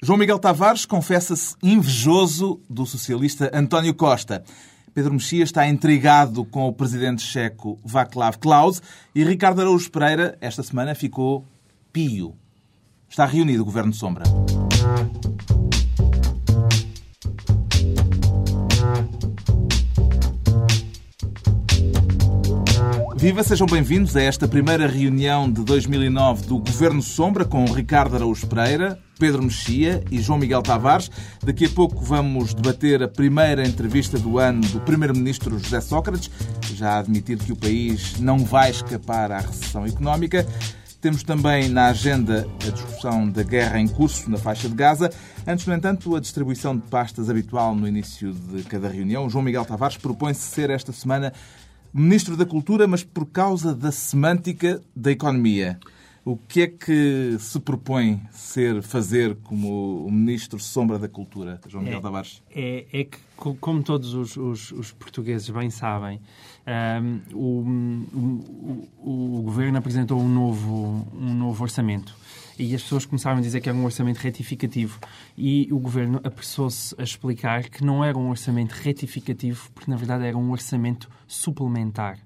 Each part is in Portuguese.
João Miguel Tavares confessa-se invejoso do socialista António Costa. Pedro Mexia está intrigado com o presidente checo Václav Klaus e Ricardo Araújo Pereira, esta semana, ficou pio. Está reunido o Governo Sombra. Viva, sejam bem-vindos a esta primeira reunião de 2009 do Governo Sombra com Ricardo Araújo Pereira, Pedro Mexia e João Miguel Tavares. Daqui a pouco vamos debater a primeira entrevista do ano do Primeiro-Ministro José Sócrates, já a admitir que o país não vai escapar à recessão económica. Temos também na agenda a discussão da guerra em curso na faixa de Gaza. Antes, no entanto, a distribuição de pastas habitual no início de cada reunião. João Miguel Tavares propõe-se ser esta semana Ministro da Cultura, mas por causa da semântica da economia. O que é que se propõe ser, fazer como o Ministro Sombra da Cultura, João Miguel é, Tavares? É, é, que, como todos os, os, os portugueses bem sabem, um, o, o, o, Governo apresentou um novo, um novo orçamento e as pessoas começaram a dizer que era um orçamento retificativo e o governo apressou-se a explicar que não era um orçamento retificativo porque na verdade era um orçamento suplementar.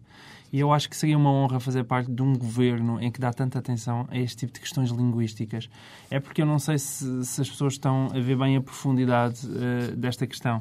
E eu acho que seria uma honra fazer parte de um governo em que dá tanta atenção a este tipo de questões linguísticas. É porque eu não sei se, se as pessoas estão a ver bem a profundidade uh, desta questão.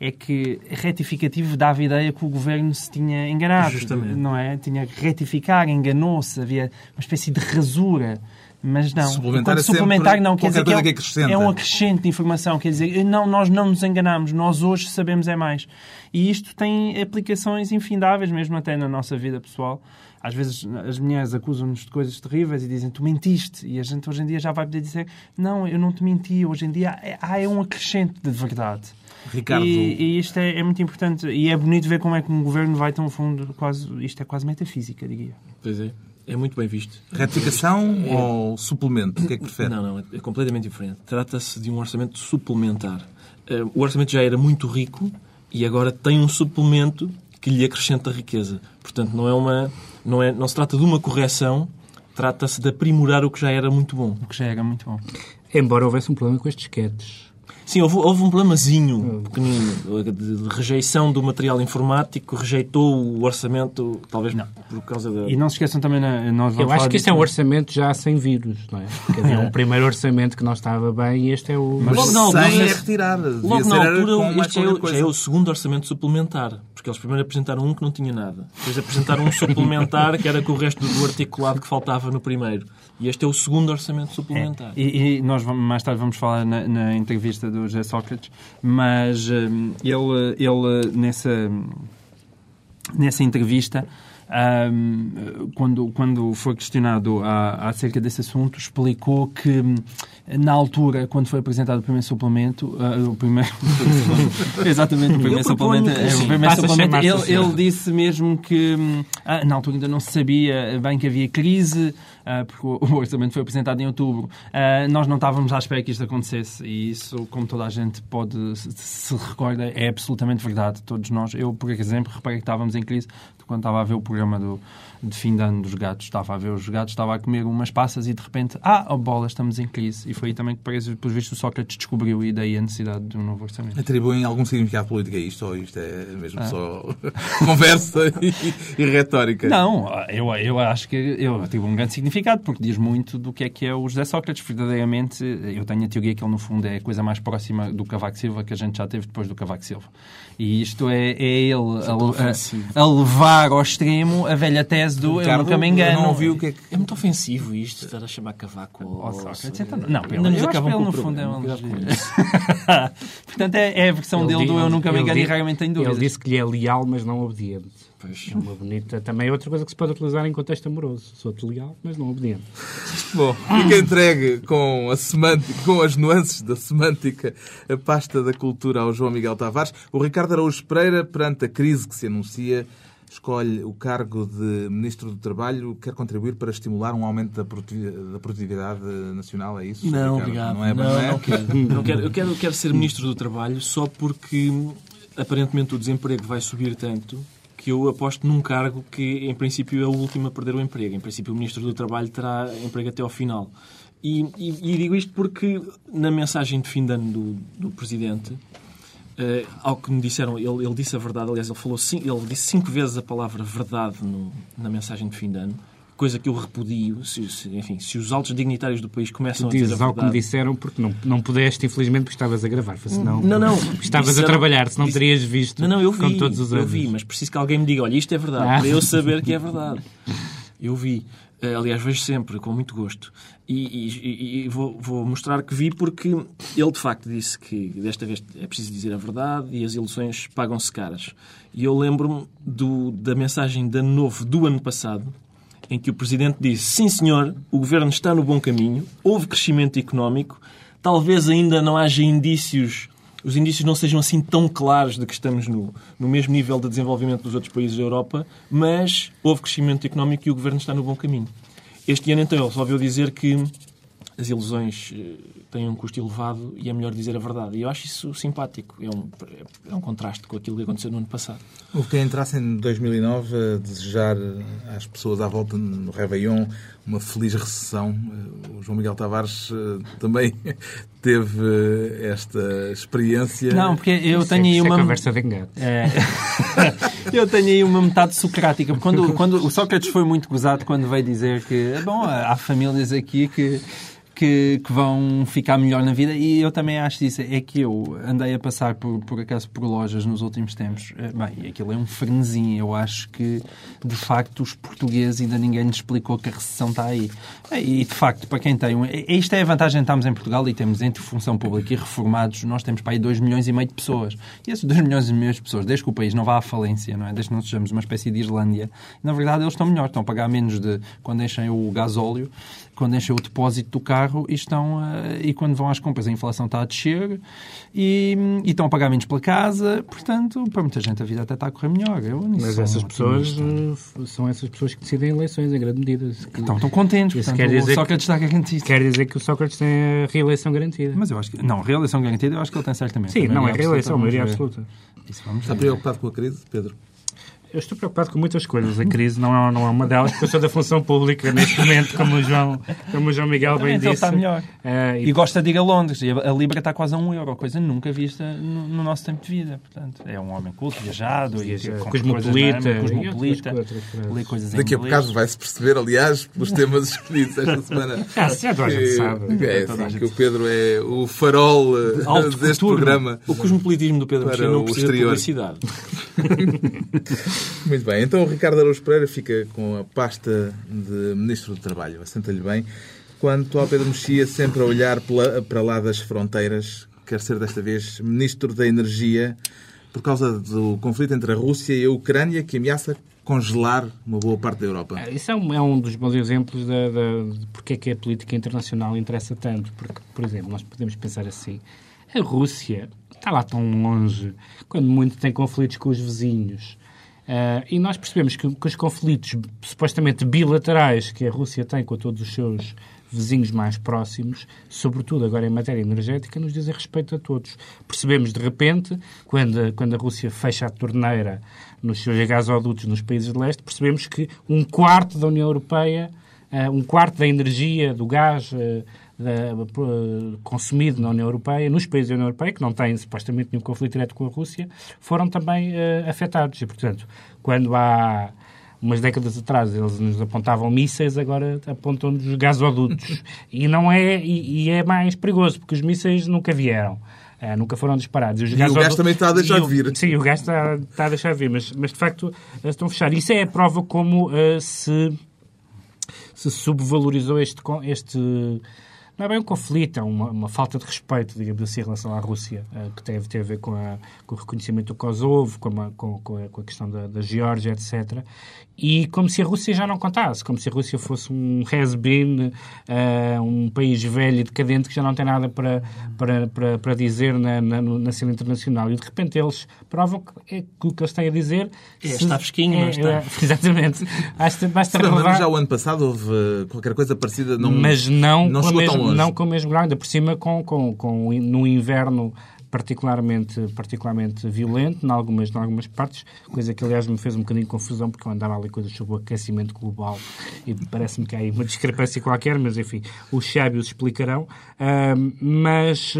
É que retificativo dava a ideia que o governo se tinha enganado. Justamente. Não é? Tinha que retificar, enganou-se, havia uma espécie de rasura. Mas não. Suplementar, é suplementar não quer dizer que é, que é, um acrescente de informação. Quer dizer, não, nós não nos enganamos, nós hoje sabemos é mais. E isto tem aplicações infindáveis, mesmo até na nossa vida pessoal. Às vezes as mulheres acusam-nos de coisas terríveis e dizem tu mentiste. E a gente hoje em dia já vai poder dizer não, eu não te menti. Hoje em dia há é um acrescente de verdade. Ricardo... E, e isto é, é, muito importante. E é bonito ver como é que um governo vai tão fundo. Quase, isto é quase metafísica, diria. Pois é. É muito bem visto. Retificação é... ou suplemento? O que é que prefere? Não, não, é completamente diferente. Trata-se de um orçamento suplementar. Eh, o orçamento já era muito rico e agora tem um suplemento que lhe acrescenta riqueza. Portanto, não é uma, não é, não se trata de uma correção, trata-se de aprimorar o que já era muito bom. O que já era muito bom. Embora houvesse um problema com estes disquetes. Sim, houve, houve um problemazinho pequenino de, rejeição do material informático, rejeitou o orçamento, talvez não. por causa da. E não se esqueçam também, nós Eu acho que este é um orçamento já sem vírus, não é? Quer dizer, é um primeiro orçamento que não estava bem e este é o. Mas logo na altura, sem é retirar. Logo na altura, este é, já é o segundo orçamento suplementar. Porque eles primeiro apresentaram um que não tinha nada. Depois apresentaram um suplementar que era com o resto do articulado que faltava no primeiro. E este é o segundo orçamento suplementar. É. E, e, nós mais tarde vamos falar na, na entrevista do José Sócrates, mas um, ele, ele nessa, nessa entrevista um, quando, quando foi questionado a, acerca desse assunto, explicou que na altura, quando foi apresentado o primeiro suplemento, uh, o primeiro exatamente o primeiro suplemento, é, o primeiro suplemento ele, ele, disse mesmo que uh, na altura ainda não se sabia bem que havia crise, porque o, orçamento foi apresentado em outubro. nós não estávamos à espera que isto acontecesse e isso, como toda a gente pode se recorda, é absolutamente verdade. Todos nós, eu por exemplo, reparei que estávamos em crise quando estava a ver o programa do, de fim de ano dos gatos, estava a ver os gatos, estava a comer umas passas e de repente, ah, oh bola, estamos em crise. E foi aí também que, parece, pelos vistos, o Sócrates descobriu e daí a necessidade de um novo orçamento. Atribuem algum significado político a isto ou isto é mesmo ah. só conversa e, e, retórica? Não, eu, eu acho que eu atribuo um grande significado porque diz muito do que é que é o José Sócrates. Verdadeiramente, eu tenho a teoria que ele, no fundo, é a coisa mais próxima do Cavaco Silva que a gente já teve depois do Cavaco Silva. E isto é, é ele a, a, a levar ao extremo a velha tese do Ricardo, eu nunca me engano. Não ouvi o que é, que... é muito ofensivo isto, estar a chamar Cavaco Sócrates. Então, não, pelo menos acabam com no fundo é um Portanto, é, é a versão ele dele do eu nunca me engano e raramente tenho dúvidas. Ele disse que lhe é leal, mas não obediente. Pois. É uma bonita. Também é outra coisa que se pode utilizar em contexto amoroso. Sou-te leal, mas não obediente. Bom, fica entregue com, a semântica, com as nuances da semântica a pasta da cultura ao João Miguel Tavares. O Ricardo Araújo Pereira, perante a crise que se anuncia, escolhe o cargo de Ministro do Trabalho, quer contribuir para estimular um aumento da produtividade nacional, é isso? Não, obrigado. Não, é, não, não, é? não quero. não quero. Eu quero, quero ser Ministro do Trabalho só porque aparentemente o desemprego vai subir tanto que eu aposto num cargo que, em princípio, é o último a perder o emprego. Em princípio, o Ministro do Trabalho terá emprego até ao final. E, e, e, digo isto porque na mensagem de fim de ano do, do Presidente, uh, ao que me disseram, ele, ele, disse a verdade, aliás, ele, falou ele disse cinco vezes a palavra verdade no, na mensagem de fim de ano, coisa que eu repudio. Se, se, enfim, se os altos dignitários do país começam tu a dizer a verdade... algo que me disseram porque não, não pudeste, infelizmente, porque estavas a gravar. Senão, não, não. Estavas disseram, a trabalhar, se não terias visto não, não, eu vi, como todos os anos. Eu vi, mas preciso que alguém me diga, olha, isto é verdade, ah. para eu saber que é verdade. Eu vi. Eh, aliás, vejo sempre, com muito gosto. E, e, e vou, vou, mostrar que vi porque ele, de facto, disse que desta vez é preciso dizer a verdade e as ilusões pagam-se caras. E eu lembro-me da mensagem de ano novo do ano passado, em que o Presidente disse sim, senhor, o Governo está no bom caminho, houve crescimento económico, talvez ainda não haja indícios os indícios não sejam assim tão claros de que estamos no, no mesmo nível de desenvolvimento dos outros países da Europa, mas houve crescimento económico e o governo está no bom caminho. Este ano, então, ele resolveu dizer que as ilusões eh, têm um custo elevado e é melhor dizer a verdade. E eu acho isso simpático. É um, é um contraste com aquilo que aconteceu no ano passado. Houve quem entrasse em 2009 a desejar às pessoas à volta no Réveillon uma feliz recessão. O João Miguel Tavares eh, também teve esta experiência. Não, porque eu isso tenho é, aí uma. É conversa de engano. É... eu tenho aí uma metade socrática. Quando, quando o Sócrates foi muito gozado quando veio dizer que, bom, há famílias aqui que que, que, vão ficar melhor na vida e eu também acho isso. É que eu andei a passar por, por acaso por lojas nos últimos tempos. Eh, bem, aquilo é um frenesim. Eu acho que, de facto, os portugueses ainda ninguém lhes explicou que a recessão está aí. E, de facto, para quem tem... Um, isto é a vantagem de estarmos em Portugal e temos entre função pública e reformados, nós temos para aí 2 milhões e meio de pessoas. E esses 2 milhões e meio de pessoas, desde que o país não vá à falência, não é? desde que não sejamos uma espécie de Islândia, na verdade eles estão melhor, estão a pagar menos de quando enchem o gasóleo quando enchem o depósito do carro e, estão, uh, e quando vão às compras a inflação está a descer e, e, estão a pagar menos pela casa. Portanto, para muita gente a vida até está a correr melhor. Eu, Mas essas pessoas uh, são essas pessoas que decidem eleições em grande medida. Que, então estão contentes. Portanto, quer dizer o Sócrates está garantido. Quer dizer que o Sócrates tem a reeleição garantida. Mas eu acho que... Não, reeleição garantida eu acho que ele tem certamente. Sim, não é reeleição, a maioria absoluta. Está preocupado com a crise, Pedro? Eu estou preocupado com muitas coisas. A crise não é, não é uma delas, porque eu sou da função pública neste momento, como o João, como o João Miguel bem disse. Ele está melhor. Uh, e... e... gosta de ir a Londres. A Libra está quase a um euro, coisa nunca vista no, no nosso tempo de vida. Portanto, é um homem culto, viajado, e, e cosmopolita, cosmopolita lê coisas Daqui a bocado vai-se perceber, aliás, pelos temas escolhidos esta semana. Ah, sim, a gente sabe. É, sim, que o Pedro é o farol Alto deste programa. O cosmopolitismo do Pedro para não precisa exterior. de publicidade. Muito bem, então o Ricardo Araújo Pereira fica com a pasta de Ministro do Trabalho. Assenta-lhe bem. Quanto ao Pedro Mexia, sempre a olhar para lá das fronteiras, quer ser desta vez Ministro da Energia, por causa do conflito entre a Rússia e a Ucrânia, que ameaça congelar uma boa parte da Europa. É, isso é um, é um dos bons exemplos de, de porque é que a política internacional interessa tanto. Porque, por exemplo, nós podemos pensar assim, a Rússia está lá tão longe, quando muito tem conflitos com os vizinhos. Uh, e nós percebemos que, que, os conflitos supostamente bilaterais que a Rússia tem com todos os seus vizinhos mais próximos, sobretudo agora em matéria energética, nos dizem respeito a todos. Percebemos de repente, quando, quando a Rússia fecha a torneira nos seus gasodutos nos países de leste, percebemos que um quarto da União Europeia, uh, um quarto da energia, do gás. Uh, consumido na União Europeia, nos países da União Europeia, que não têm supostamente nenhum conflito direto com a Rússia, foram também uh, afetados. E, portanto, quando há umas décadas atrás eles nos apontavam mísseis, agora apontam-nos gasodutos. e não é e, e, é mais perigoso, porque os mísseis nunca vieram. Uh, nunca foram disparados. Os e o gás também está a deixar de vir. Sim, o gás está, está a deixar de vir, mas, mas de facto estão a fechar. Isso é a prova como uh, se, se subvalorizou este, este não é bem um conflito, é uma, uma, falta de respeito, digamos assim, em relação à Rússia, uh, que teve, teve a ver com, a, com, o reconhecimento do Kosovo, com, a, com, com, a, com a questão da, da Geórgia, etc. E como se a Rússia já não contasse, como se a Rússia fosse um has-been, uh, um país velho e decadente que já não tem nada para, para, para, para dizer na, na, na, cena internacional. E de repente eles provam que, é, que o que eles têm a dizer. É, se, está fresquinho, é, não está? É, exatamente. Basta, basta relevar... Já o ano passado houve qualquer coisa parecida, não, mas não, não chegou mesmo, tão longe. Não com o mesmo grau, ainda por cima com, com, com, no inverno particularmente, particularmente violento em algumas, em algumas partes, coisa que aliás me fez um bocadinho de confusão porque eu andava ali coisas sobre o aquecimento global e parece-me que há aí uma discrepância qualquer, mas enfim, os sábios explicarão. Uh, mas,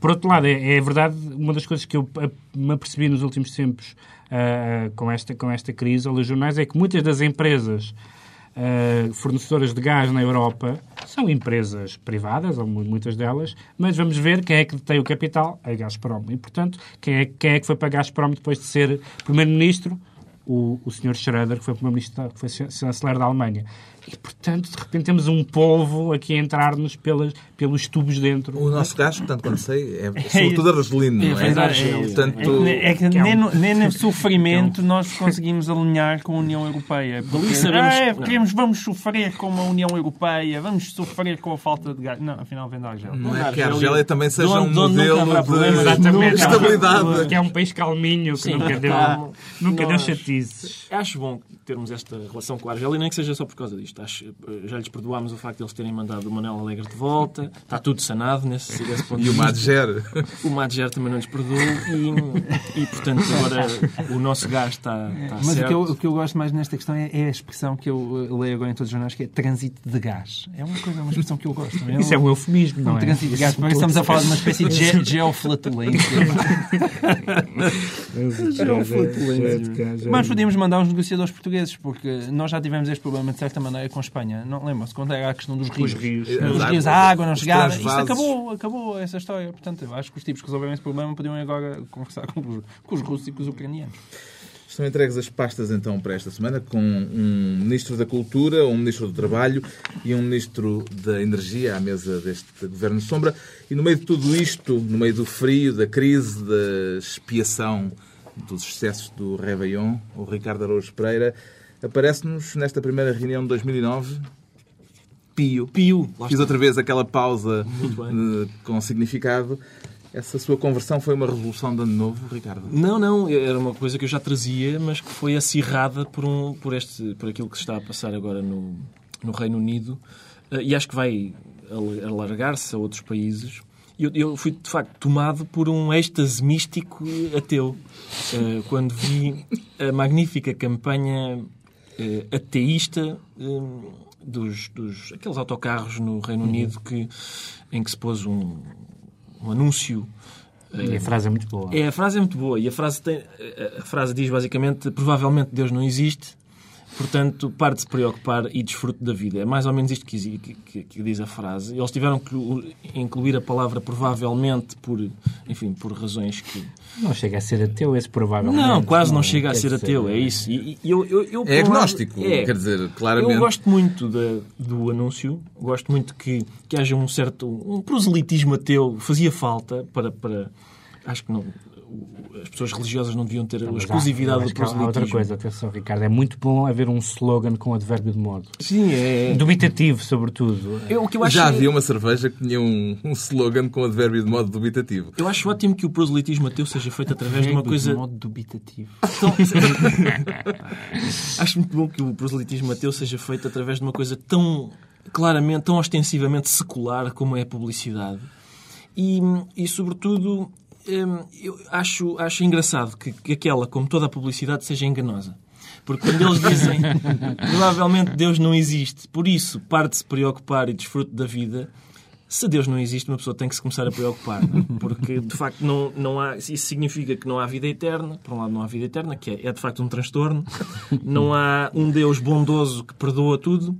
por outro lado, é, é, verdade, uma das coisas que eu me apercebi nos últimos tempos uh, com, esta, com esta crise, aos jornais, é que muitas das empresas uh, fornecedoras de gás na Europa são empresas privadas, ou muitas delas, mas vamos ver quem é que tem o capital, a Gazprom. E, portanto, quem é, quem é que foi para a Gazprom depois de ser Primeiro-Ministro? O, o Sr. Schroeder, que foi Primeiro-Ministro, que foi chanceler da Alemanha. E, portanto, de repente temos um polvo aqui a entrar-nos pelas, pelos tubos dentro. O nosso gás, portanto, quando sei, é sobretudo argelino, não é? é, portanto... é que, nem, no, nem no sofrimento nós conseguimos alinhar com a União Europeia. Porque, sabemos, ah, queremos, vamos sofrer com a União Europeia, vamos sofrer com a falta de gás. Não, afinal vem da Argélia. Não é que a Argélia também seja um modelo de estabilidade. Que é um país calminho, que Sim, nunca deu, nunca deu chatices. Acho bom termos esta relação com a Argélia, nem que seja só por causa disto. Acho, eh, já lhes perdoámos o facto de eles terem mandado o Manel Alegre de volta. Está tudo sanado nesse, nesse ponto E o Madger. O Madger também não lhes perdoou. E, e, portanto, agora o nosso gás está, está Mas certo. O, que eu, o que eu gosto mais nesta questão é, é, a expressão que eu eh, leio agora em todos os jornais, que é trânsito de gás. É uma coisa, uma expressão que eu gosto. É Isso é um eufemismo, não um é? trânsito de gás. Estamos a falar de uma espécie de ge geoflatulência. geoflatulência. Mas podíamos mandar os negociadores portugueses, porque nós já tivemos este problema de certa maneira com a Espanha. Não lembram-se quando era a questão dos rios. Os rios, os rios a água não chegava. Isto acabou, acabou essa história. Portanto, eu acho que os tipos que resolveram esse problema podiam agora conversar com os, com os russos e com os ucranianos. Estão entregues as pastas então para esta semana com um Ministro da Cultura, um Ministro do Trabalho e um Ministro da Energia à mesa deste Governo Sombra. E no meio de tudo isto, no meio do frio, da crise, da expiação dos excessos do Réveillon, o Ricardo Araújo Pereira aparece-nos nesta primeira reunião de 2009 Pio. Pio. Fiz outra vez aquela pausa com significado. Essa sua conversão foi uma revolução de ano novo, Ricardo? Não, não. Era uma coisa que eu já trazia, mas que foi acirrada por, um, por, este, por aquilo que se está a passar agora no, no Reino Unido. E acho que vai alargar-se a outros países. Eu, eu fui, de facto, tomado por um êxtase místico ateu. Quando vi a magnífica campanha ateísta dos, dos aqueles autocarros no Reino Unido que, em que se pôs um, um anúncio. E a frase é muito boa. É, a frase é muito boa. E a frase, tem, a frase diz basicamente: provavelmente Deus não existe, Portanto, pare de se preocupar e desfrute da vida. É mais ou menos isto que, que, que, diz a frase. Eles tiveram que incluir a palavra provavelmente por, enfim, por razões que... Não chega a ser ateu esse provavelmente. Não, quase não, não chega a ser ateu, é isso. E, e eu, eu, eu, é agnóstico, é, quer dizer, claramente. Eu gosto muito de, do anúncio, gosto muito que, que haja um certo... um proselitismo ateu, fazia falta para... para acho que não as pessoas religiosas não deviam ter a exclusividade do proselitismo. Outra coisa, atenção, Ricardo. É muito bom haver um slogan com advérbio de modo. Sim, é... Dubitativo, sobretudo. Eu, o que eu acho Já havia uma cerveja que tinha um, um slogan com advérbio de modo dubitativo. Eu acho ótimo que o proselitismo ateu seja feito através de uma coisa... de modo dubitativo. Então... acho muito bom que o proselitismo ateu seja feito através de uma coisa tão claramente, tão ostensivamente secular como é a publicidade. E, e sobretudo, Hum, eu acho, acho engraçado que, que aquela, como toda a publicidade, seja enganosa. Porque quando eles dizem provavelmente Deus não existe, por isso pare de se preocupar e desfrute da vida, se Deus não existe, uma pessoa tem que se começar a preocupar. É? Porque de facto não, não há, isso significa que não há vida eterna. Por um lado, não há vida eterna, que é, é de facto um transtorno. Não há um Deus bondoso que perdoa tudo,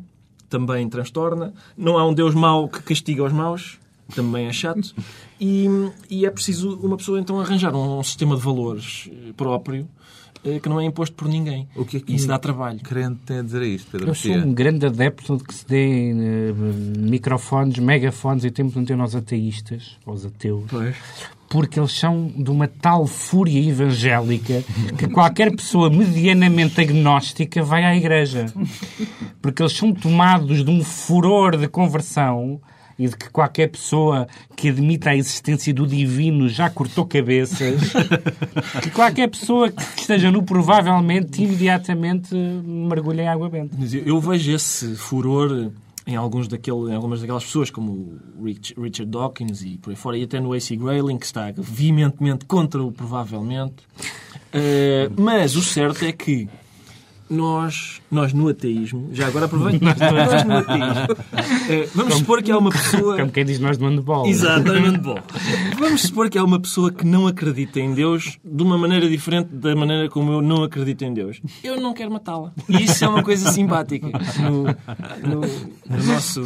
também transtorna. Não há um Deus mau que castiga os maus, também é chato. E, e é preciso uma pessoa então arranjar um, um sistema de valores eh, próprio eh, que não é imposto por ninguém. O que é que isso dá trabalho. crente tem a dizer a isto, Pedro Eu sou um grande adepto de que se dê uh, microfones, megafones e temos de ter nós ateístas, os ateus. Pois. Porque eles são de uma tal fúria evangélica que qualquer pessoa medianamente agnóstica vai à igreja. Porque eles são tomados de um furor de conversão e de que qualquer pessoa que admita a existência do divino já cortou cabeças, que qualquer pessoa que esteja no provavelmente imediatamente mergulha em água benta. Eu vejo esse furor em, alguns daquele, em algumas daquelas pessoas, como o Rich- Richard Dawkins e por aí fora, e até no AC Grayling, que está veementemente contra o provavelmente. Eh, mas o certo é que nós, nós no ateísmo, já agora aproveito, nós no ateísmo, eh, vamos supor que há uma pessoa. Como quem diz nós de handball. Exatamente bom. Vamos supor que há uma pessoa que não acredita em Deus de uma maneira diferente da maneira como eu não acredito em Deus. Eu não quero matá-la. E isso é uma coisa simpática no, no- no nosso.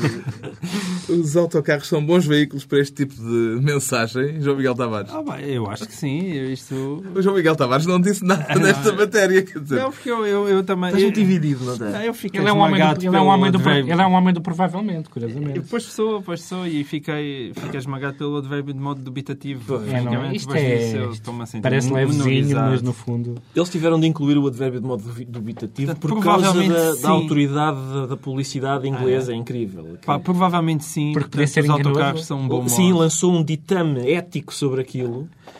Os autocarros são bons veículos para este tipo de mensagem, João Miguel Tavares. Ah, bem, eu acho que sim. Eu Isto... O João Miguel Tavares não disse nada nesta matéria. Quer dizer, Não, porque eu, eu, eu também. Estás muito dividido, não eu fiquei Ele é um homem do, ele é um homem do, ele é um homem do provavelmente, E curiosamente. Depois sou, depois sou e fiquei, fiquei esmagado pelo advérbio de modo dubitativo. É, não, isto disso é, eu estou-me a sentir parece levezinho, mas no fundo... Eles tiveram de incluir o advérbio de modo dubitativo Portanto, por causa da, da autoridade da, da publicidade inglesa. É incrível. Pá, provavelmente sim, Porque porque os autocarros são um bom Sim, modo. lançou um ditame ético sobre aquilo, eh,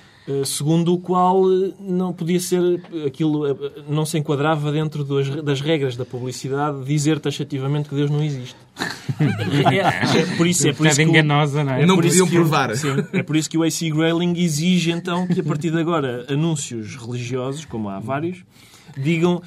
segundo o qual eh, não podia ser aquilo, eh, não se enquadrava dentro das, regras da publicidade dizer taxativamente que Deus não existe. É, é por isso, é por isso Bocado que o- enganosa, não é? Não por isso podiam o- provar. sim, é por isso que o AC Grayling exige então que a partir de agora anúncios religiosos, como há vários, digam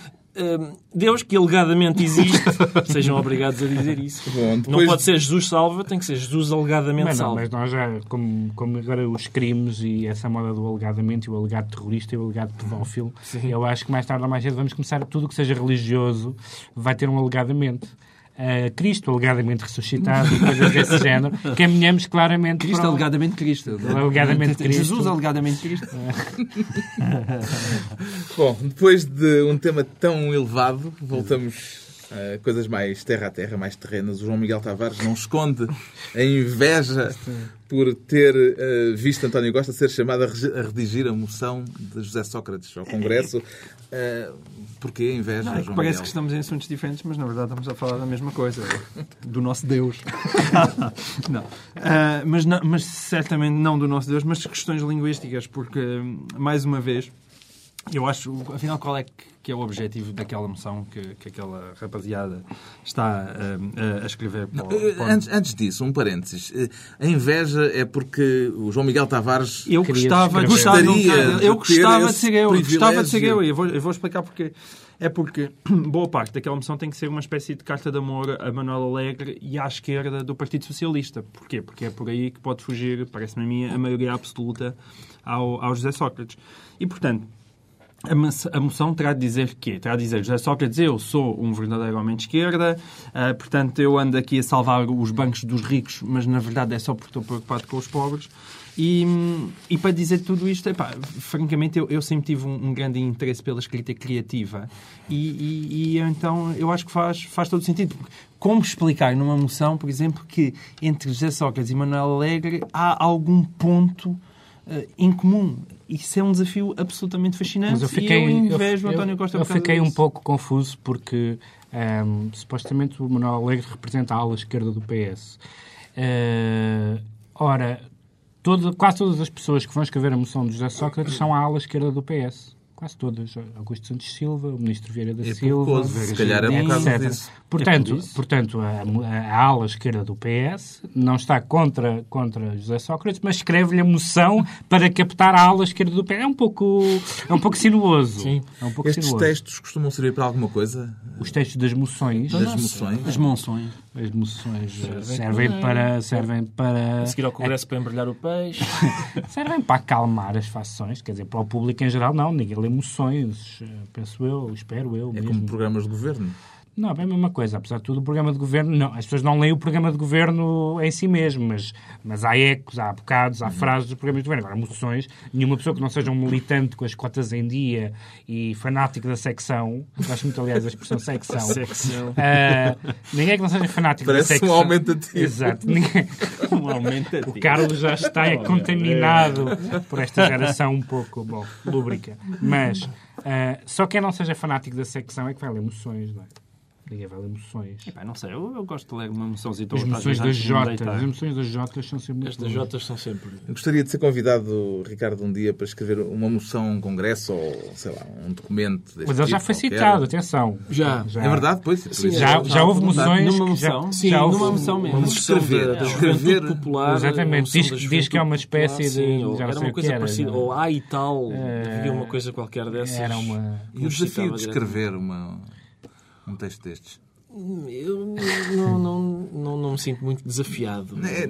Deus que alegadamente existe, sejam obrigados a dizer isso. Bom, Não depois- pode ser Jesus salva, tem que ser Jesus alegadamente Mas, não, salva. mas nós já, como, como agora os crimes e essa moda do alegadamente, e o alegado terrorista e o alegado pedófilo, eu acho que mais tarde ou mais cedo vamos começar tudo o que seja religioso vai ter um alegadamente. Ah, Cristo alegadamente ressuscitado e coisas desse género, caminhamos claramente Cristo, para o- alegadamente Cristo. Alegadamente Cristo. Jesus, alegadamente Cristo. Bom, depois de um tema tão elevado, voltamos a coisas mais terra a terra, mais terrenas. O João Miguel Tavares não esconde a inveja por ter eh, visto António Costa ser chamado a a redigir a moção de José Sócrates ao Congresso. Uh, porquê a inveja, Não, é que João parece Miguel? que estamos em assuntos diferentes, mas na verdade estamos a falar da mesma coisa. Do nosso Deus. não. Ah, mas, não- mas certamente não do nosso Deus, mas questões linguísticas, porque, mais uma vez, eu acho, afinal, qual é que, é o objetivo daquela moção que, que aquela rapaziada está ah, a escrever para, para Antes, antes disso, um parênteses. A inveja é porque o João Miguel Tavares Eu gostava, Gostaria de eu gostava de ser eu, gostava de ser eu, e eu vou, eu vou explicar porque. É porque boa parte daquela moção tem que ser uma espécie de carta de amor a Manuel Alegre e à esquerda do Partido Socialista. Porquê? Porque é por aí que pode fugir, parece-me a mim, a maioria absoluta ao, ao José Sócrates. E, portanto, a mo- a moção terá de dizer que Terá de dizer, José Sócrates, eu sou um verdadeiro homem de esquerda, ah, portanto eu ando aqui a salvar os bancos dos ricos, mas na verdade é só porque estou preocupado com os pobres. E, e para dizer tudo isto, epá, francamente, eu, eu sempre tive um, um grande interesse pela escrita criativa. E, e- e então eu acho que faz, faz todo sentido. Como explicar numa moção, por exemplo, que entre José Sócrates e Manuel Alegre há algum ponto em comum. Isso é um desafio absolutamente fascinante Mas eu fiquei, e eu invejo eu- António Costa eu, causa fiquei um disso. pouco confuso porque ehm, supostamente o Manuel Alegre representa a ala esquerda do PS. Eh, ora, toda- quase todas as pessoas que vão escrever a moção de José Sócrates são a ala esquerda do PS. Quase todas. Augusto Santos Silva, o Ministro Vieira da É Silva, poucoso, se calhar é um bocado disso. Portanto, É portanto a, a ala esquerda do PS não está contra, contra José Sócrates, mas escreve-lhe a moção para captar a ala esquerda do PS. É um pouco, é um pouco sinuoso. Sim. É um pouco Estes sinuoso. textos costumam servir para alguma coisa? Os textos das moções, Das moções? As monções. as moções eh, servem para, servem para A seguir ao Congresso para embrulhar o peixe. servem para acalmar as fações, quer dizer, para o público em geral não, ninguém lê moções, eh, penso eu, espero eu É mesmo. como programas de governo. Não, é a mesma coisa. Apesar de tudo, o programa de governo, não. As pessoas não leem o programa de governo em si mesmo, mas, mas há ecos, há bocados, há frases dos programas de governo. Agora, moções, nenhuma pessoa que não seja um militante com as cotas em dia e fanático da secção, gosto muito, aliás, da expressão secção. Secção. Ah, ninguém que não seja fanático Parece da um secção. aumentativo. Exato. Ninguém... Um aumento O Carlos já está é contaminado por esta geração um pouco, bom, lúbrica. Mas ah, só quem não seja fanático da secção é que vai ler moções, não é? Ninguém vai ler moções. Epá, não sei, eu, eu gosto de ler uma moçãozinha. As moções das Jotas. As moções das Jotas são sempre muito Estas boas. Jotas são sempre. Eu gostaria de ser convidado, Ricardo, um dia para escrever uma moção, um congresso ou, sei lá, um documento. deste Mas ele já tipo foi qualquer. citado, atenção. Já. É verdade, pois. Sim, isso- Já, Já já houve moções Numa já, moção? Sim, já houve numa moção mesmo. Vamos escrever, da- da escrever. Popular. Exatamente. Diz- diz que é uma Popular, espécie de- sim, ou já Era uma coisa parecida. Ou há e tal. É. Havia uma coisa qualquer dessas. Era uma... E o desafio de escrever uma, um texto destes? Eu não, não, não, não me sinto muito desafiado. É,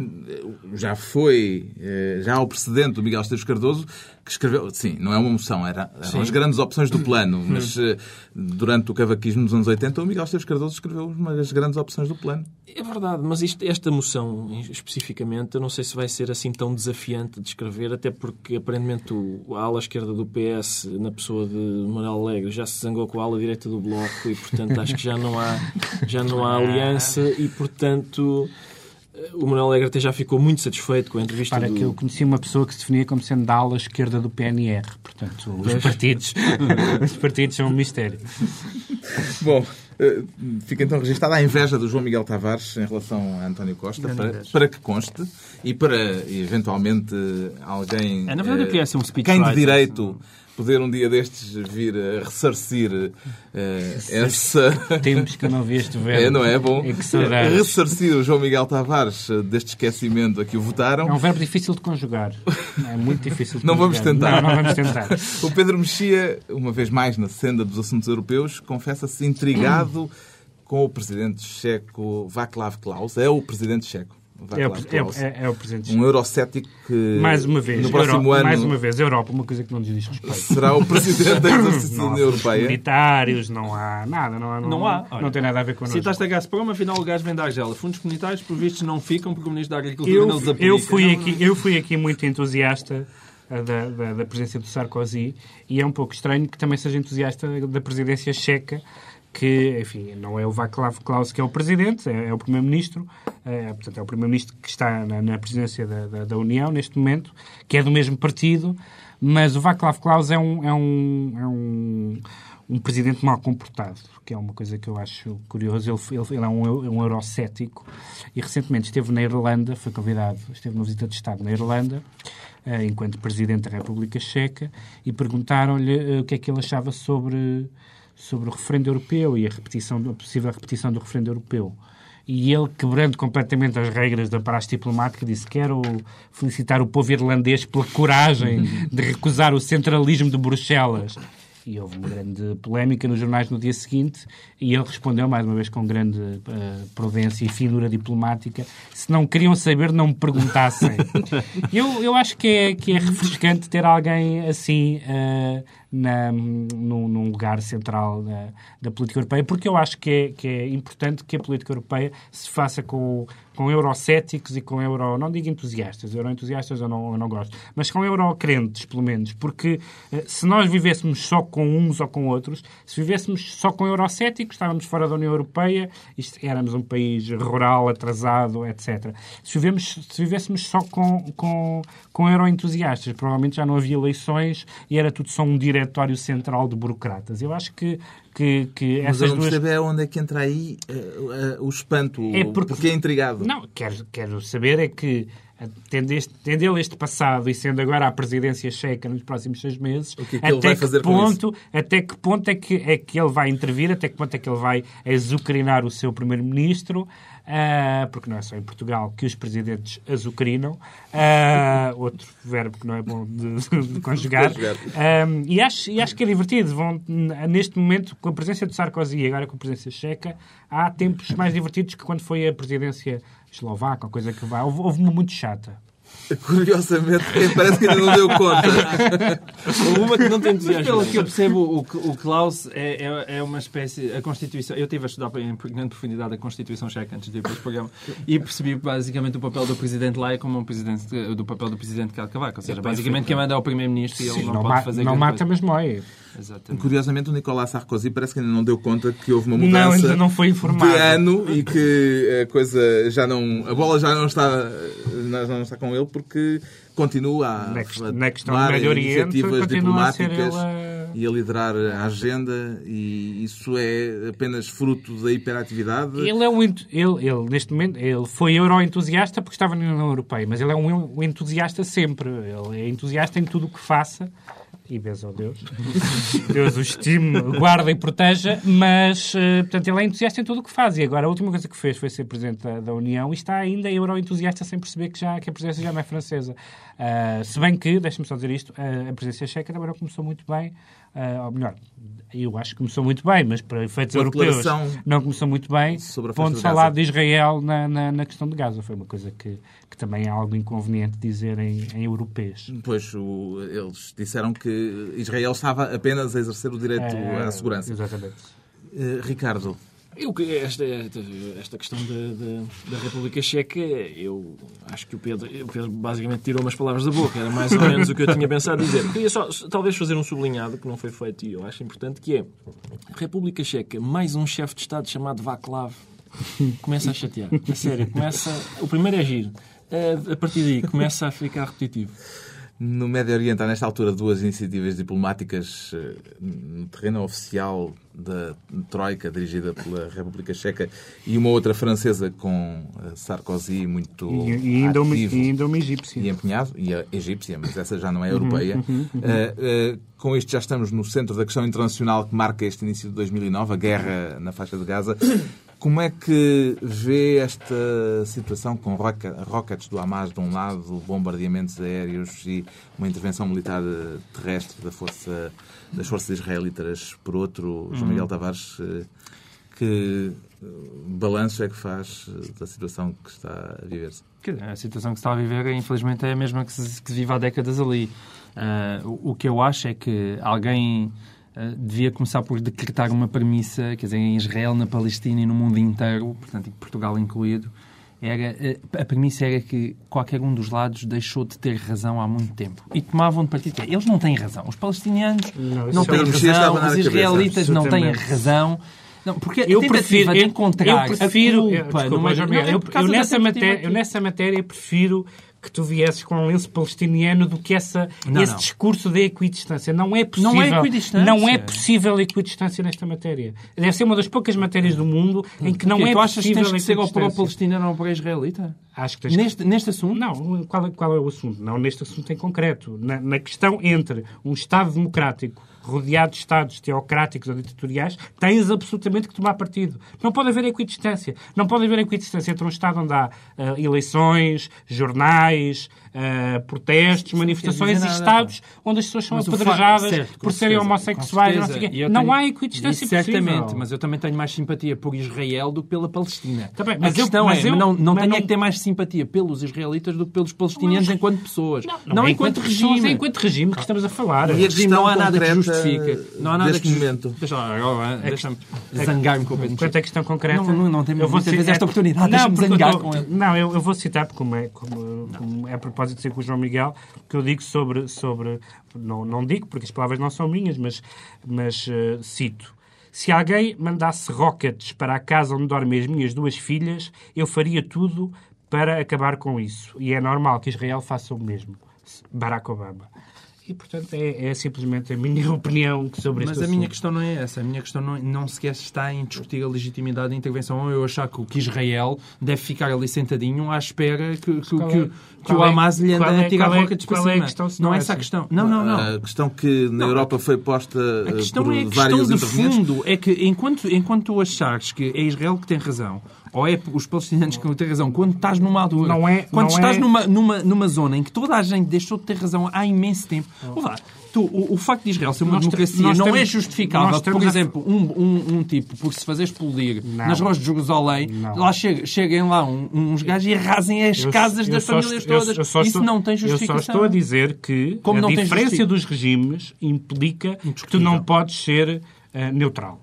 já foi, eh, já há o precedente do Miguel Esteves Cardoso que escreveu, sim, não é uma moção, era, eram as grandes opções do plano, mas eh, durante o cavaquismo dos anos 80 o Miguel Esteves Cardoso escreveu uma das grandes opções do plano. É verdade, mas isto- esta moção especificamente, eu não sei se vai ser assim tão desafiante de escrever, até porque aparentemente o, a ala esquerda do PS, na pessoa de Manuel Alegre, já se zangou com a ala direita do Bloco e, portanto, acho que já não há, já não há aliança e, portanto, o Manuel Alegre até já ficou muito satisfeito com a entrevista Para do... que eu conheci uma pessoa que se definia como sendo da ala esquerda do PNR. Portanto, os partidos, os partidos são um mistério. Bom, eh, fica então registada a inveja do João Miguel Tavares em relação a António Costa, para, para que conste, e para eventualmente alguém É, na verdade, eu eh, queria ser um quem de direito poder um dia destes vir a ressarcir eh, essa... Tempos que não vi este verbo. É, não é bom? É. Ressarcir o João Miguel Tavares eh, deste esquecimento a que o votaram. É um verbo difícil de conjugar. É muito difícil de Não vamos conjugar. tentar. Não, não vamos tentar. O Pedro Mexia, uma vez mais na senda dos assuntos europeus, confessa-se intrigado com o presidente checo Václav Klaus. É o presidente checo. É o, é, é, é o presente. Um eurocético que Mais uma vez, no próximo Europa, ano mais uma vez, Europa, uma coisa que não nos diz respeito. será o presidente da exercício da Não há União fundos Europeia. comunitários, não há nada, não há. Não há, olha. Não tem nada a ver connosco. Citaste a Gazprom, afinal o gás vem da Argela. Fundos comunitários, por vistos, não ficam porque o Ministro da Agricultura Eu, não os aplica. eu, fui Não- aqui, eu fui aqui muito entusiasta ah, da, da, da presença do Sarkozy e é um pouco estranho que também seja entusiasta da presidência checa, que, enfim, não é o Václav Klaus que é o presidente, é, é o primeiro-ministro, é, portanto, é o primeiro-ministro que está na, na presidência da, da, da União neste momento, que é do mesmo partido, mas o Václav Klaus é um, é um, é um, um presidente mal comportado, que é uma coisa que eu acho curioso. Ele, ele, ele é um, eu- um eurocético e recentemente esteve na Irlanda, foi convidado, esteve numa visita de Estado na Irlanda, eh, enquanto Presidente da República Checa, e perguntaram-lhe eh, o que é que ele achava sobre, sobre o referendo europeu e a, repetição, a possível repetição do referendo europeu. E ele, quebrando completamente as regras da praxe diplomática, disse: Quero felicitar o povo irlandês pela coragem de recusar o centralismo de Bruxelas. E houve uma grande polémica nos jornais no dia seguinte e ele respondeu, mais uma vez, com grande eh, prudência e finura diplomática: se não queriam saber, não me perguntassem. eu, eu acho que é, que é refrescante ter alguém assim eh, na, num, num lugar central da, da política europeia, porque eu acho que é, que é importante que a política europeia se faça com, com eurocéticos e com euro, não digo entusiastas, euroentusiastas eu não, eu não gosto, mas com eurocrentes, pelo menos, porque eh, se nós vivêssemos só com uns ou com outros, se vivêssemos só com eurocéticos, estávamos fora da União Europeia, isto, éramos um país rural, atrasado, etc. Se, vivemos, se vivêssemos só com, com, com euroentusiastas, provavelmente já não havia eleições e era tudo só um diretório central de burocratas. Eu acho que, que, que Mas eu essas não duas... percebo é onde é que entra aí eh, eh, o espanto, É porque... porque- é intrigado. Não, quero, quero saber é que, tendo, este, tendo ele este passado e sendo agora a presidência checa nos próximos seis meses, que é que até, que ponto, até que ponto é que, é que ele vai intervir, até que ponto é que ele vai azucrinar o seu primeiro-ministro, ah, porque não é só em Portugal que os presidentes azucrinam, ah, outro verbo que não é bom de, de conjugar. Um, e, acho, e acho que é divertido. Vão, neste momento, com a presença de Sarkozy e agora com a presença checa, há tempos mais divertidos que quando foi a presidência eslovaca, coisa que vai. Houve, houve uma muito chata. Curiosamente, parece que ainda não deu conta. Ou uma que não tem entusiasmo. Pelo que eu percebo, o, o Klaus é, é, é uma espécie. A Constituição. Eu estive a estudar em grande profundidade a Constituição checa antes de ir para este programa e percebi basicamente o papel do presidente lá é como um presidente, do papel do presidente Carlos Cavaco. Ou seja, basicamente quem manda é o primeiro-ministro e ele não, não pode fazer não mata, coisa. mas mói. Exatamente. Curiosamente, o Nicolás Sarkozy parece que ainda não deu conta que houve uma Não, mudança ainda não foi informado. de ano e que a coisa já não. A bola já não está, já não está com ele porque continua a a na questão do Médio Oriente, iniciativas diplomáticas. a... e a liderar a agenda e isso é apenas fruto da hiperatividade? Ele é um ele, ele neste momento ele foi euroentusiasta porque estava na União Europeia, mas ele é um entusiasta sempre. Ele é entusiasta em tudo o que faça e beijo ao Deus. Deus o estime, guarda e proteja, mas, uh, portanto, ele é entusiasta em tudo o que faz. E agora a última coisa que fez foi ser Presidente da, da União e está ainda euro-entusiasta sem perceber que, já, que a presidência já não é francesa. Uh, se bem que, deixe-me só dizer isto, uh, a presidência checa também não começou muito bem, ou melhor, eu acho que começou muito bem, mas para efeitos europeus não começou muito bem, ponto-se ao lado de Israel na, na, na, questão de Gaza. Foi uma coisa que, que também é algo inconveniente dizer em, em europeus. Pois, o, eles disseram que Israel estava apenas a exercer o direito é, à segurança. Exatamente. Uh, Ricardo, eu, esta, esta questão da, da, República Checa, eu acho que o Pedro, o Pedro basicamente tirou umas palavras da boca, era mais ou menos o que eu tinha pensado dizer. Queria só, talvez, fazer um sublinhado que não foi feito e eu acho importante, que é República Checa, mais um chefe de Estado chamado Václav, começa a chatear. A sério, começa. O primeiro é giro. A partir daí começa a ficar repetitivo. No Médio Oriente há, nesta altura, duas iniciativas diplomáticas eh, no terreno oficial da Troika, dirigida pela República Checa, e uma outra francesa com eh, Sarkozy muito e, e ainda ativo. Uma, e ainda uma egípcia. E empenhado, e a egípcia, mas essa já não é europeia. Uhum, uhum, uhum. Uh, uh, com isto já estamos no centro da questão internacional que marca este início de 2009, a guerra na faixa de Gaza. Como é que vê esta situação com rockets do Hamas de um lado, bombardeamentos aéreos e uma intervenção militar terrestre da força, das forças israelitas por outro? João Miguel uhum. Tavares, eh, que balanço é que faz da situação que está a viver-se? A situação que se está a viver, infelizmente, é a mesma que se, que se vive há décadas ali. Uh, o, o que eu acho é que alguém eh, devia começar por decretar uma premissa, quer dizer, em Israel, na Palestina e no mundo inteiro, portanto, Portugal incluído, era, eh, a premissa era que qualquer um dos lados deixou de ter razão há muito tempo. E tomavam de partido. Eles não têm razão. Os palestinianos não, não têm razão, os israelitas não têm razão. Não, porque eu prefiro de encontrar eu prefiro, culpa eu, desculpa, numa, eu, eu, nessa matéria, eu nessa matéria prefiro que tu viesses com um lenço palestiniano do que essa, não, esse não. discurso de equidistância. Não é possível. Não é equidistância. Não é possível equidistância nesta matéria. Deve ser uma das poucas matérias do mundo em que não é tu achas que tens que ser ou para o palestiniano ou para o israelita? Acho que tens neste, que... neste assunto? Não. Qual, é, qual é o assunto? Não neste assunto em concreto. Na, na questão entre um Estado democrático rodeado de Estados teocráticos ou ditatoriais, tens absolutamente que tomar partido. Não pode haver equidistância. Não pode haver equidistância entre um Estado onde há uh, eleições, jornais, uh, protestos, manifestações e Estados onde as pessoas são apedrejadas por serem homossexuais. Não, sei não há equidistância isso, Certamente, possível. mas eu também tenho mais simpatia por Israel do que pela Palestina. Também, mas a questão eu, mas é, eu, não, não tenho não... É que ter mais simpatia pelos israelitas do que pelos palestinianos mas... enquanto pessoas. Não, não, não é enquanto, enquanto regime. É enquanto regime que estamos a falar. E a não há nada que justifica. Não há nada que momento. Deixa-me zangar-me com o Pedro. Quanto à questão concreta... Não, não, não temos muitas vezes esta oportunidade. Deixa-me zangar com ele. Não, eu vou citar, como é, como é a propósito de ser com o João Miguel, que eu digo sobre. sobre não, não digo, porque as palavras não são minhas, mas, mas uh, cito. Se alguém mandasse rockets para a casa onde dormem as minhas duas filhas, eu faria tudo para acabar com isso. E é normal que Israel faça o mesmo. Barack Obama. E, portanto, é, é, simplesmente a minha opinião sobre Mas este a minha questão não é essa. A minha questão não, não sequer está em discutir a legitimidade da intervenção ou eu achar que, que Israel deve ficar ali sentadinho à espera que, que, que, é, que o Hamas lhe ande a é- tirar é, rockets para cima. É questão, não é essa a questão. Não, não, não. A questão que na não, Europa foi posta a questão por é a questão de fundo. É que enquanto, enquanto tu achares que é Israel que tem razão ou é os palestinianos que têm razão, quando estás numa altura, não é, quando não estás é... numa, numa, numa zona em que toda a gente deixou de ter razão há imenso tempo, oh. Tu, o, o, facto de Israel ser uma nós democracia não temos, é justificável. Por exemplo, um, um, um, tipo, por se fazer explodir não. nas ruas de Jerusalém, não. lá cheguem, cheguem lá um, uns gajos e arrasem as eu, casas eu das famílias todas. Eu, Isso estou, não tem justificação. Eu só estou a dizer que Como a diferença dos regimes implica que tu não podes ser uh, neutral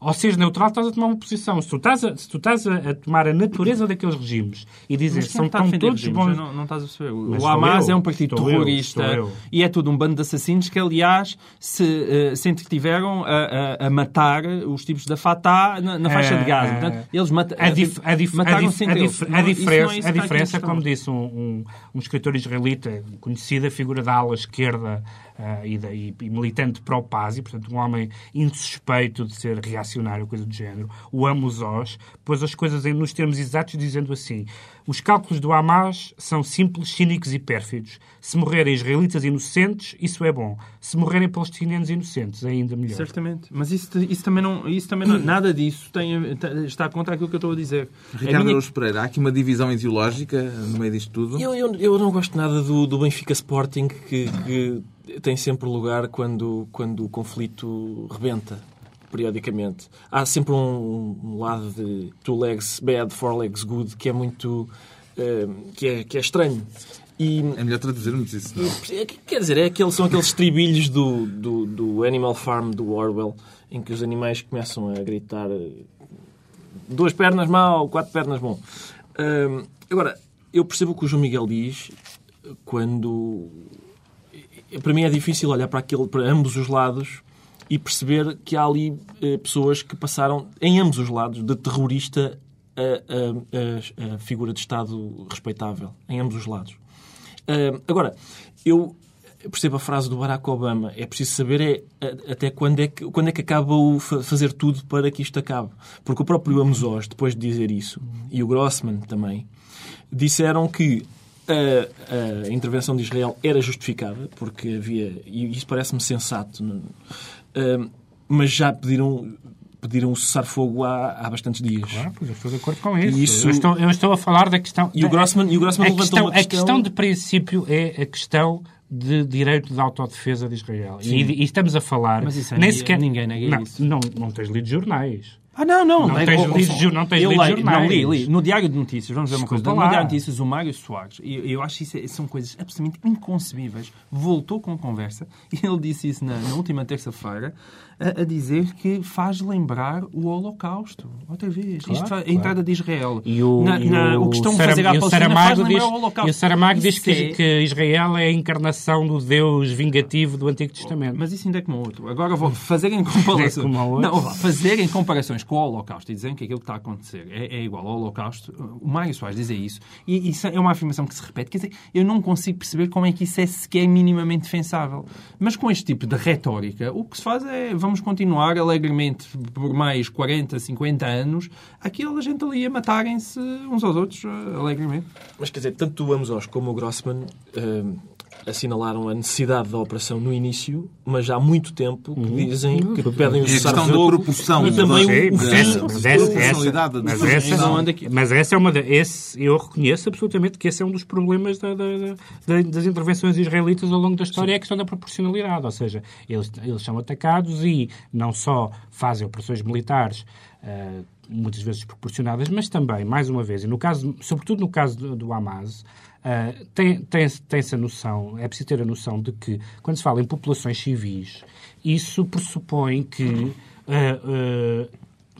ao seres neutral, estás a tomar uma posição. Se tu estás a, se tu estás a, a tomar a natureza daqueles regimes e dizer que são tão todos bons. Não, não estás a perceber. o Hamas eu, é um partido terrorista eu, e é tudo um bando de assassinos que, aliás, se, uh, se entretiveram a, a, a, matar os tipos da Fatah na, na faixa é, de Gaza. Portanto, é. eles mata, a dif, a dif, mataram-se entre eles. A diferença, é a diferença como disse um, um, um escritor israelita, conhecida figura da ala esquerda uh, e, da, e, e, militante pró-paz, e portanto um homem insuspeito de ser reacionário, coisa do género, o Amos Oz, pôs as coisas em, nos termos exatos dizendo assim os cálculos do Hamas são simples, cínicos e pérfidos. Se morrerem israelitas inocentes, isso é bom. Se morrerem palestinianos inocentes, é ainda melhor. Certamente. Mas isso, isso também não... Isso também não, nada disso tem, está contra aquilo que eu estou a dizer. Ricardo minha... Araújo Pereira, há aqui uma divisão ideológica no meio disto tudo? Eu, eu, eu não gosto nada do, do Benfica Sporting que, que tem sempre lugar quando, quando o conflito rebenta periodicamente. Há sempre um, um, lado de two legs bad, four legs good que é muito uh, que, é, que é estranho. E, é melhor traduzirmos isso, não? É quer dizer, é aquele, são aqueles estribilhos do, do, do, Animal Farm do Orwell em que os animais começam a gritar eh, duas pernas mal, quatro pernas bom. Uh, agora, eu percebo o que o João Miguel diz quando para mim é difícil olhar para, aquele, para ambos os lados e perceber que há ali eh, pessoas que passaram, em ambos os lados, de terrorista a, a, a, a figura de Estado respeitável. Em ambos os lados. Uh, agora, eu percebo a frase do Barack Obama. É preciso saber é, até quando é, que, quando é que acaba o fazer tudo para que isto acabe. Porque o próprio Amos Oz, depois de dizer isso, e o Grossman também, disseram que a, a, intervenção de Israel era justificada, porque havia. E isso parece-me sensato. Uh, mas já pediram pediram o cessar-fogo há, há bastantes dias. Claro, pois eu estou de acordo com isso. isso... Eu, estou, eu, estou, a falar da questão... E o Grossman, e o Grossman a levantou questão, uma questão... A questão de princípio é a questão de direito de autodefesa de Israel. E, e, estamos a falar... Mas isso é nem sequer... ninguém nega não, isso. Não, não tens lido jornais. Ah, não, não. Não, tens, lido, não tens lido jornais. Não, li, li. No Diário de Notícias, vamos ver uma coisa. No Diário de Notícias, o Mário Soares, eu, eu acho que isso é, são coisas absolutamente inconcebíveis, voltou com a conversa e ele disse isso na, na última terça-feira, a, a, dizer que faz lembrar o Holocausto. Outra vez. Claro, Isto, a entrada de Israel. E o, na, na, o, o que estão a fazer à Palestina faz lembrar diz, o Holocausto. E o Saramago diz que, é... que, Israel é a encarnação do Deus vingativo do Antigo Testamento. Mas isso ainda é como outro. Agora vou fazerem comparações. É não, fazerem comparações com o Holocausto e dizem que aquilo que está a acontecer é, é igual ao Holocausto. O Mário Soares dizer isso. E isso é uma afirmação que se repete. Quer dizer, eu não consigo perceber como é que isso é sequer minimamente defensável. Mas com este tipo de retórica, o que se faz é vamos continuar alegremente por mais 40, 50 anos aquela gente ali a matarem-se uns aos outros uh, alegremente. Mas quer dizer, tanto o Amos como o Grossman uh, assinalaram a necessidade da operação no início, mas já há muito tempo que uhum. dizem uhum. que pedem o cessar-fogo. proporção e também o, o mas essa é uma esse eu reconheço absolutamente que esse é um dos problemas da, da, da, das intervenções israelitas ao longo da história, Sim. é a questão da proporcionalidade, ou seja, eles, eles são atacados e não só fazem operações militares uh, muitas vezes proporcionadas, mas também, mais uma vez, e no caso, sobretudo no caso do, do Hamas, uh, tem, tem, tem essa noção, é preciso ter a noção de que, quando se fala em populações civis, isso pressupõe que, uh, uh,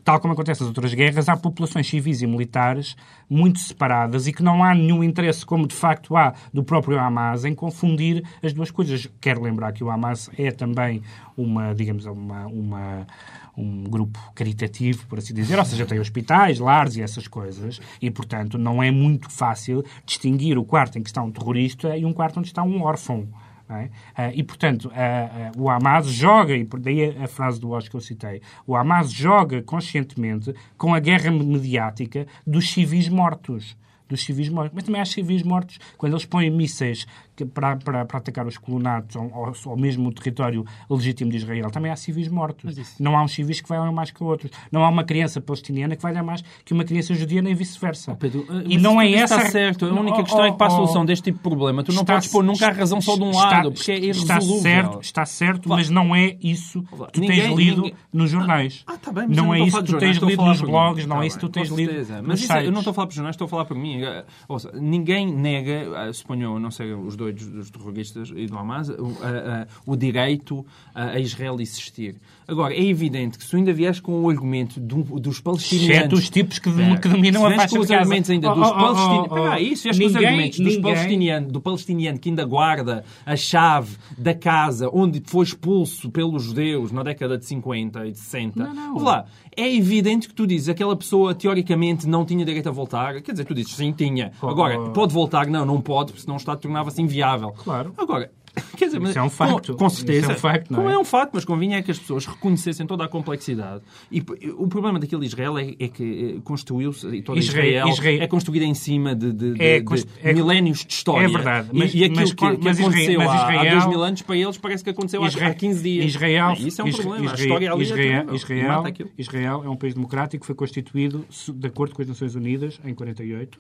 tal como acontece nas outras guerras, há populações civis e militares muito separadas e que não há nenhum interesse, como de facto há do próprio Hamas, em confundir as duas coisas. Quero lembrar que o Hamas é também uma, digamos, uma, uma um grupo caritativo, por assim dizer, ou seja, tem hospitais, lares e essas coisas, e, portanto, não é muito fácil distinguir o quarto em que está um terrorista e um quarto onde está um órfão. É? Uh, e, portanto, uh, uh, o Hamas joga, e daí a, a frase do Oscar que eu citei, o Hamas joga conscientemente com a guerra mediática dos civis mortos dos civis mortos. Mas também há civis mortos quando eles põem mísseis para, para, para atacar os colonatos ou, ou, mesmo o território legítimo de Israel. Também há civis mortos. Não há uns civis que valham mais que outros. Não há uma criança palestiniana que valha mais que uma criança judia, nem vice-versa. Oh, e não é essa... Está certo. A única questão oh, é que para a oh, solução deste tipo de problema tu não está, podes pôr nunca a razão só de um está, lado, porque é Está certo, está certo mas não é isso que tu ninguém, tens lido ninguém... nos jornais. Ah, está bem, não é isso que tu tens lido nos blogs, não é isso que tu tens lido Mas eu não estou a falar para os jornais, estou a falar para mim. Ouça, ninguém nega, suponho, não sei, os doidos dos terroristas e do Hamas, o, a, a, o direito a, a, Israel existir. Agora, é evidente que se tu ainda vieres com o argumento do, dos palestinianos... Exceto os tipos que, é, que dominam a faixa com os argumentos ainda dos oh, oh, palestinianos... Oh, oh, oh. isso, com os argumentos ninguém... dos palestinianos, do palestiniano que ainda guarda a chave da casa onde foi expulso pelos judeus na década de 50 e de 60. Não, não. Lá, é evidente que tu dizes aquela pessoa teoricamente não tinha direito a voltar. Quer dizer, tu dizes sim, tinha. Agora, pode voltar? Não, não pode, porque senão o Estado tornava-se inviável. Claro. Agora, Quer dizer, Isso é um facto. Com, com certeza. Isso é um facto, não é? é um facto, mas convinha é que as pessoas reconhecessem toda a complexidade. E o problema daquele Israel é, é que eh, construiu-se, e toda Israel- Israel, Israel- é construída em cima de, de- de- É de é- milénios de história. É verdade, E- mas- e, aquilo mas- que, que mas aconteceu Israel- há, há Israel- dois mil anos, para eles parece que aconteceu há- há 15 dias. Israel, Isso é um problema. a Israel- história ali Israel, é. Israel, aquilo. Israel é um país democrático, foi constituído de acordo com as Nações Unidas em 48.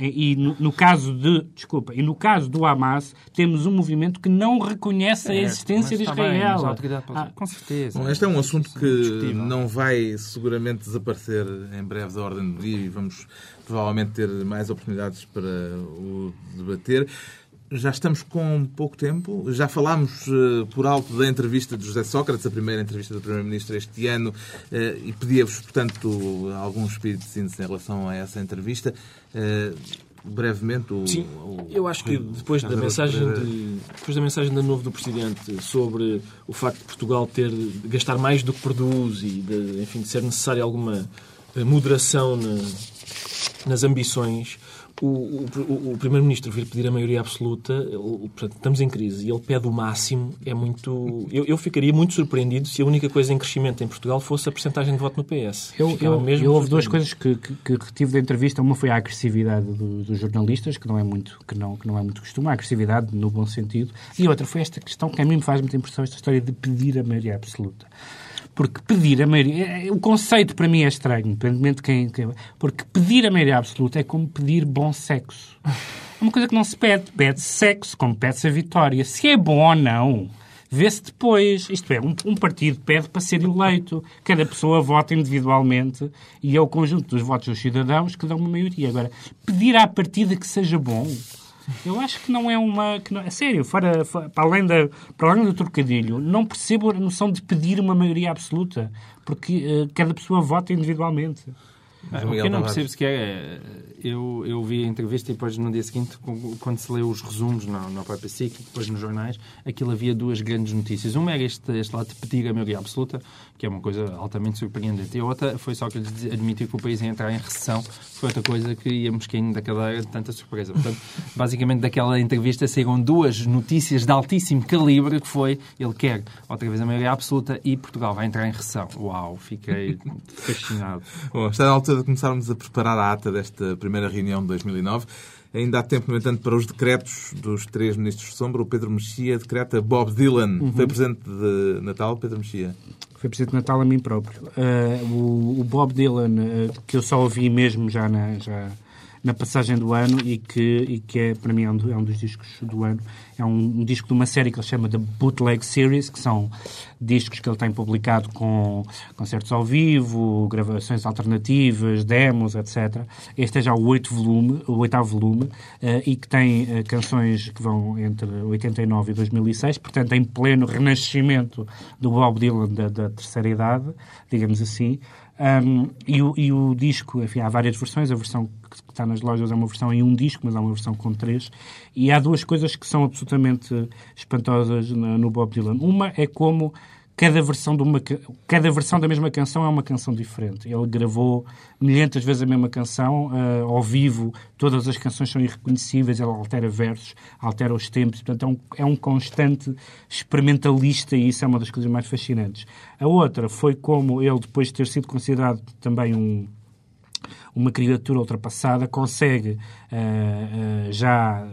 E, no, no caso de, desculpa, e no caso do Hamas, temos um movimento que não reconhece a existência de bem, Israel. mas a autoridade pode- Ah, Com certeza. Bom, este é um assunto que não vai seguramente desaparecer em breve da ordem do dia e vamos provavelmente ter mais oportunidades para o debater. Já estamos com pouco tempo. Já falámos eh, por alto da entrevista de José Sócrates, a primeira entrevista do Primeiro-Ministro este ano, eh, e pedia-vos, portanto, algum espírito de síntese em relação a essa entrevista. Eh, brevemente, o, Sim, o- eu acho que depois da mensagem de, depois da mensagem de novo do Presidente sobre o facto de Portugal ter de gastar mais do que produz e de, enfim, de ser necessária alguma moderação na- nas ambições, o, o, o- Primeiro-Ministro vir pedir a maioria absoluta, ele- portanto, estamos em crise, e ele pede o máximo, é muito... Eu, eu ficaria muito surpreendido se a única coisa em crescimento em Portugal fosse a percentagem de voto no PS. Eu, Ficava eu, mesmo eu houve duas coisas que, que, que retive da entrevista. Uma foi a agressividade do- dos jornalistas, que não é muito que não, que não é muito costume, a agressividade no bom sentido. E outra foi esta questão que a mim me faz muita impressão, esta história de pedir a maioria absoluta. Porque pedir a maioria... é- O conceito para mim é estranho, independentemente de quem... quem- Porque pedir a maioria absoluta é como pedir bom sexo. É uma coisa que não se pede. Pede sexo, como pede-se a vitória. Se é bom ou não... Vê-se depois, isto é, um, um partido pede para ser eleito, cada pessoa vota individualmente e é o conjunto dos votos dos cidadãos que dão uma maioria. Agora, pedir à partida que seja bom, eu acho que não é uma. Que não, é sério, fora, fora- para, além da, para além do trocadilho, não percebo a noção de pedir uma maioria absoluta, porque eh, cada pessoa vota individualmente. Ah, João o que eu não percebo sequer é. Eu, eu vi a entrevista e depois no dia seguinte, quando se leu os resumos no, no próprio SIC e depois nos jornais, aquilo havia duas grandes notícias. Uma era este, este lado de pedir a maioria absoluta, que é uma coisa altamente surpreendente. E a outra foi só que eles admitiu que o país ia entrar em recessão. Foi outra coisa que íamos caindo da cadeira de tanta surpresa. Portanto, basicamente daquela entrevista saíram duas notícias de altíssimo calibre, que foi ele quer outra vez a maioria absoluta e Portugal vai entrar em recessão. Uau, fiquei fascinado. Bom, está na altura de começarmos a preparar a ata desta primeira reunião de 2009. Ainda há tempo, no entanto, para os decretos dos três ministros de sombra. O Pedro Mexia decreta Bob Dylan. Foi presente de Natal, Pedro Mexia? Foi presente de Natal a mim próprio. Eh, o, o Bob Dylan, eh, que eu só ouvi mesmo já na, já na passagem do ano e que, e que é, para mim, é um, do- é um dos discos do ano. É um, um disco de uma série que ele chama de Bootleg Series, que são discos que ele tem publicado com concertos ao vivo, gravações alternativas, demos, etc. Este é já o, oito volume, o oitavo volume eh, e que tem eh, canções que vão entre 89 e 2006, portanto, em pleno renascimento do Bob Dylan da, da terceira idade, digamos assim. Um, e, o, e o disco, enfim, há várias versões. A versão que está nas lojas é uma versão em um disco, mas há uma versão com três. E há duas coisas que são absolutamente espantosas no, no Bob Dylan. Uma é como cada versão, de uma, ca- cada versão da mesma canção é uma canção diferente. Ele gravou milhentas vezes a mesma canção, eh, ao vivo, todas as canções são irreconhecíveis, ele altera versos, altera os tempos, portanto é um, é um constante experimentalista e isso é uma das coisas mais fascinantes. A outra foi como ele, depois de ter sido considerado também um, uma criatura ultrapassada, consegue eh, eh, já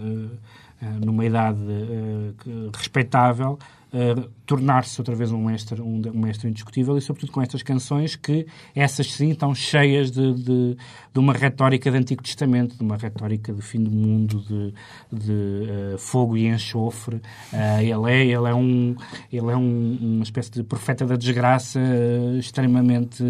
numa idade que- respeitável eh, tornar-se outra vez um mestre, um, um mestre indiscutível e sobretudo com estas canções que essas sim estão cheias de, de, de uma retórica de Antigo Testamento, de uma retórica de fim do mundo, de, de eh, fogo e enxofre. Eh, ele é, ele é, um, ele é um- uma espécie de profeta da desgraça extremamente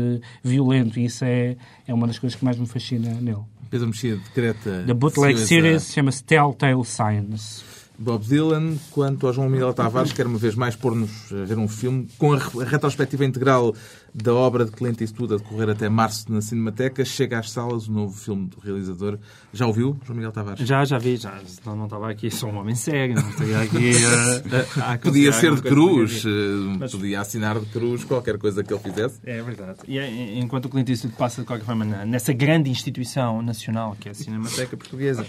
violento e isso é, é uma das coisas que mais me fascina nele. Pedro Mexia decreta... The Bootleg Series chama-se Telltale Signs. Bob Dylan, quanto ao João Miguel Tavares, quer uma vez mais pôr-nos a ver um filme com a a retrospectiva integral da obra de Clint Eastwood a decorrer até março na Cinemateca. Chega às salas o novo filme do realizador. Já ouviu, João Miguel Tavares? Já, já vi, já. Senão não estava aqui, sou um homem sério, não estaria aqui a- a- a Podia ser de cruz, eh, Mas- podia assinar de cruz qualquer coisa que ele fizesse. É verdade. E é- enquanto o Clint Eastwood passa de qualquer forma nessa grande instituição nacional que é a Cinemateca Portuguesa,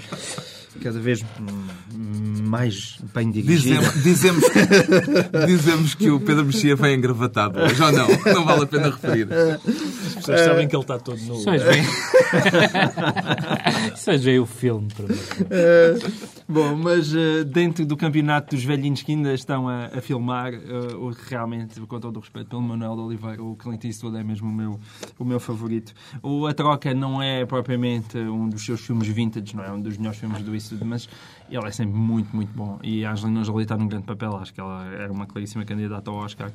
cada vez mais bem dirigido. Dizemos, dizemos, dizemos que o Pedro Mexia vem engravatado hoje, ou não? Não vale a pena referir. As pessoas sabem que ele está todo nu. Só veio... Só veio o filme. Para mim. Bom, mas uh, dentro do campeonato dos velhinhos que ainda estão a, a filmar, uh, o, realmente, com todo o respeito pelo Manuel de Oliveira, o Clint Eastwood é mesmo o meu, o meu favorito. O A Troca não é propriamente um dos seus filmes vintage, não é um dos melhores filmes do Eastwood, mas ele é sempre muito, muito bom. E a Angelina Jolie está num grande papel, acho que ela era uma claríssima candidata ao Oscar.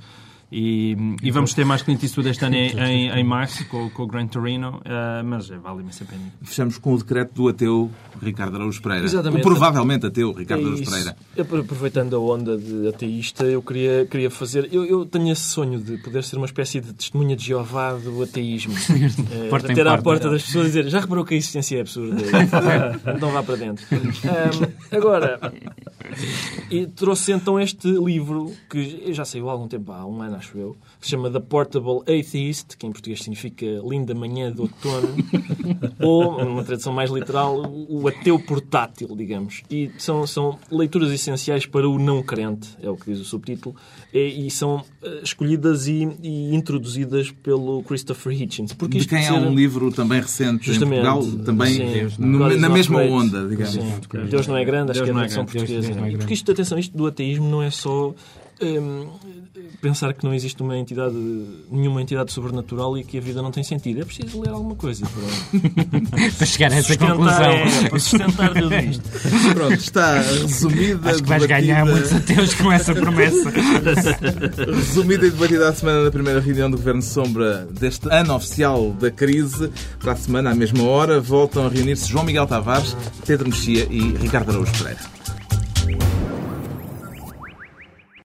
E, e, vamos ter mais Clint Eastwood este ano em, em, em março com, com o Gran Torino, uh, mas vale imensa pena. Fechamos com o decreto do ateu Ricardo Araújo Pereira. Exatamente. O provavelmente ateu Ricardo É Araújo. Pereira. Aproveitando a onda de ateísta, eu queria, queria fazer. Eu, eu tenho esse sonho de poder ser uma espécie de testemunha de Jeová do ateísmo. Porta em bater à porta. porta das pessoas e dizer: Já reparou que a existência é absurda? Então vá para dentro. Ahm, agora, e trouxe então este livro que já saiu há algum tempo, há um ano acho eu, que se chama The Portable Atheist, que em português significa Linda Manhã de Outono, ou, numa tradução mais literal, o ateu portátil, digamos. E são, são leituras essenciais para o não crente, é o que diz o subtítulo, e, e são eh, escolhidas e, e introduzidas pelo Christopher Hitchens. Porque De isto quem de é ser- um livro também recente Justamente. em Portugal, também Sim. no- God is na not mesma great. onda, digamos. Sim. Deus não é grande, acho Deus que é a não é portuguesa. Grande. Porque isto, atenção, isto do ateísmo não é só hum, pensar que não existe uma entidade, nenhuma entidade sobrenatural e que a vida não tem sentido. É preciso ler alguma coisa para Para chegar a essa conclusão. é, para sustentar tudo isto. Pronto, está resumida. Acho que vais ganhar debatida- muitos ateus com essa promessa. Resumida e debatida a semana na primeira reunião do Governo Sombra deste ano oficial da crise. Para a semana, à mesma hora, voltam a reunir-se João Miguel Tavares, Pedro Mexia e Ricardo Araújo Pereira.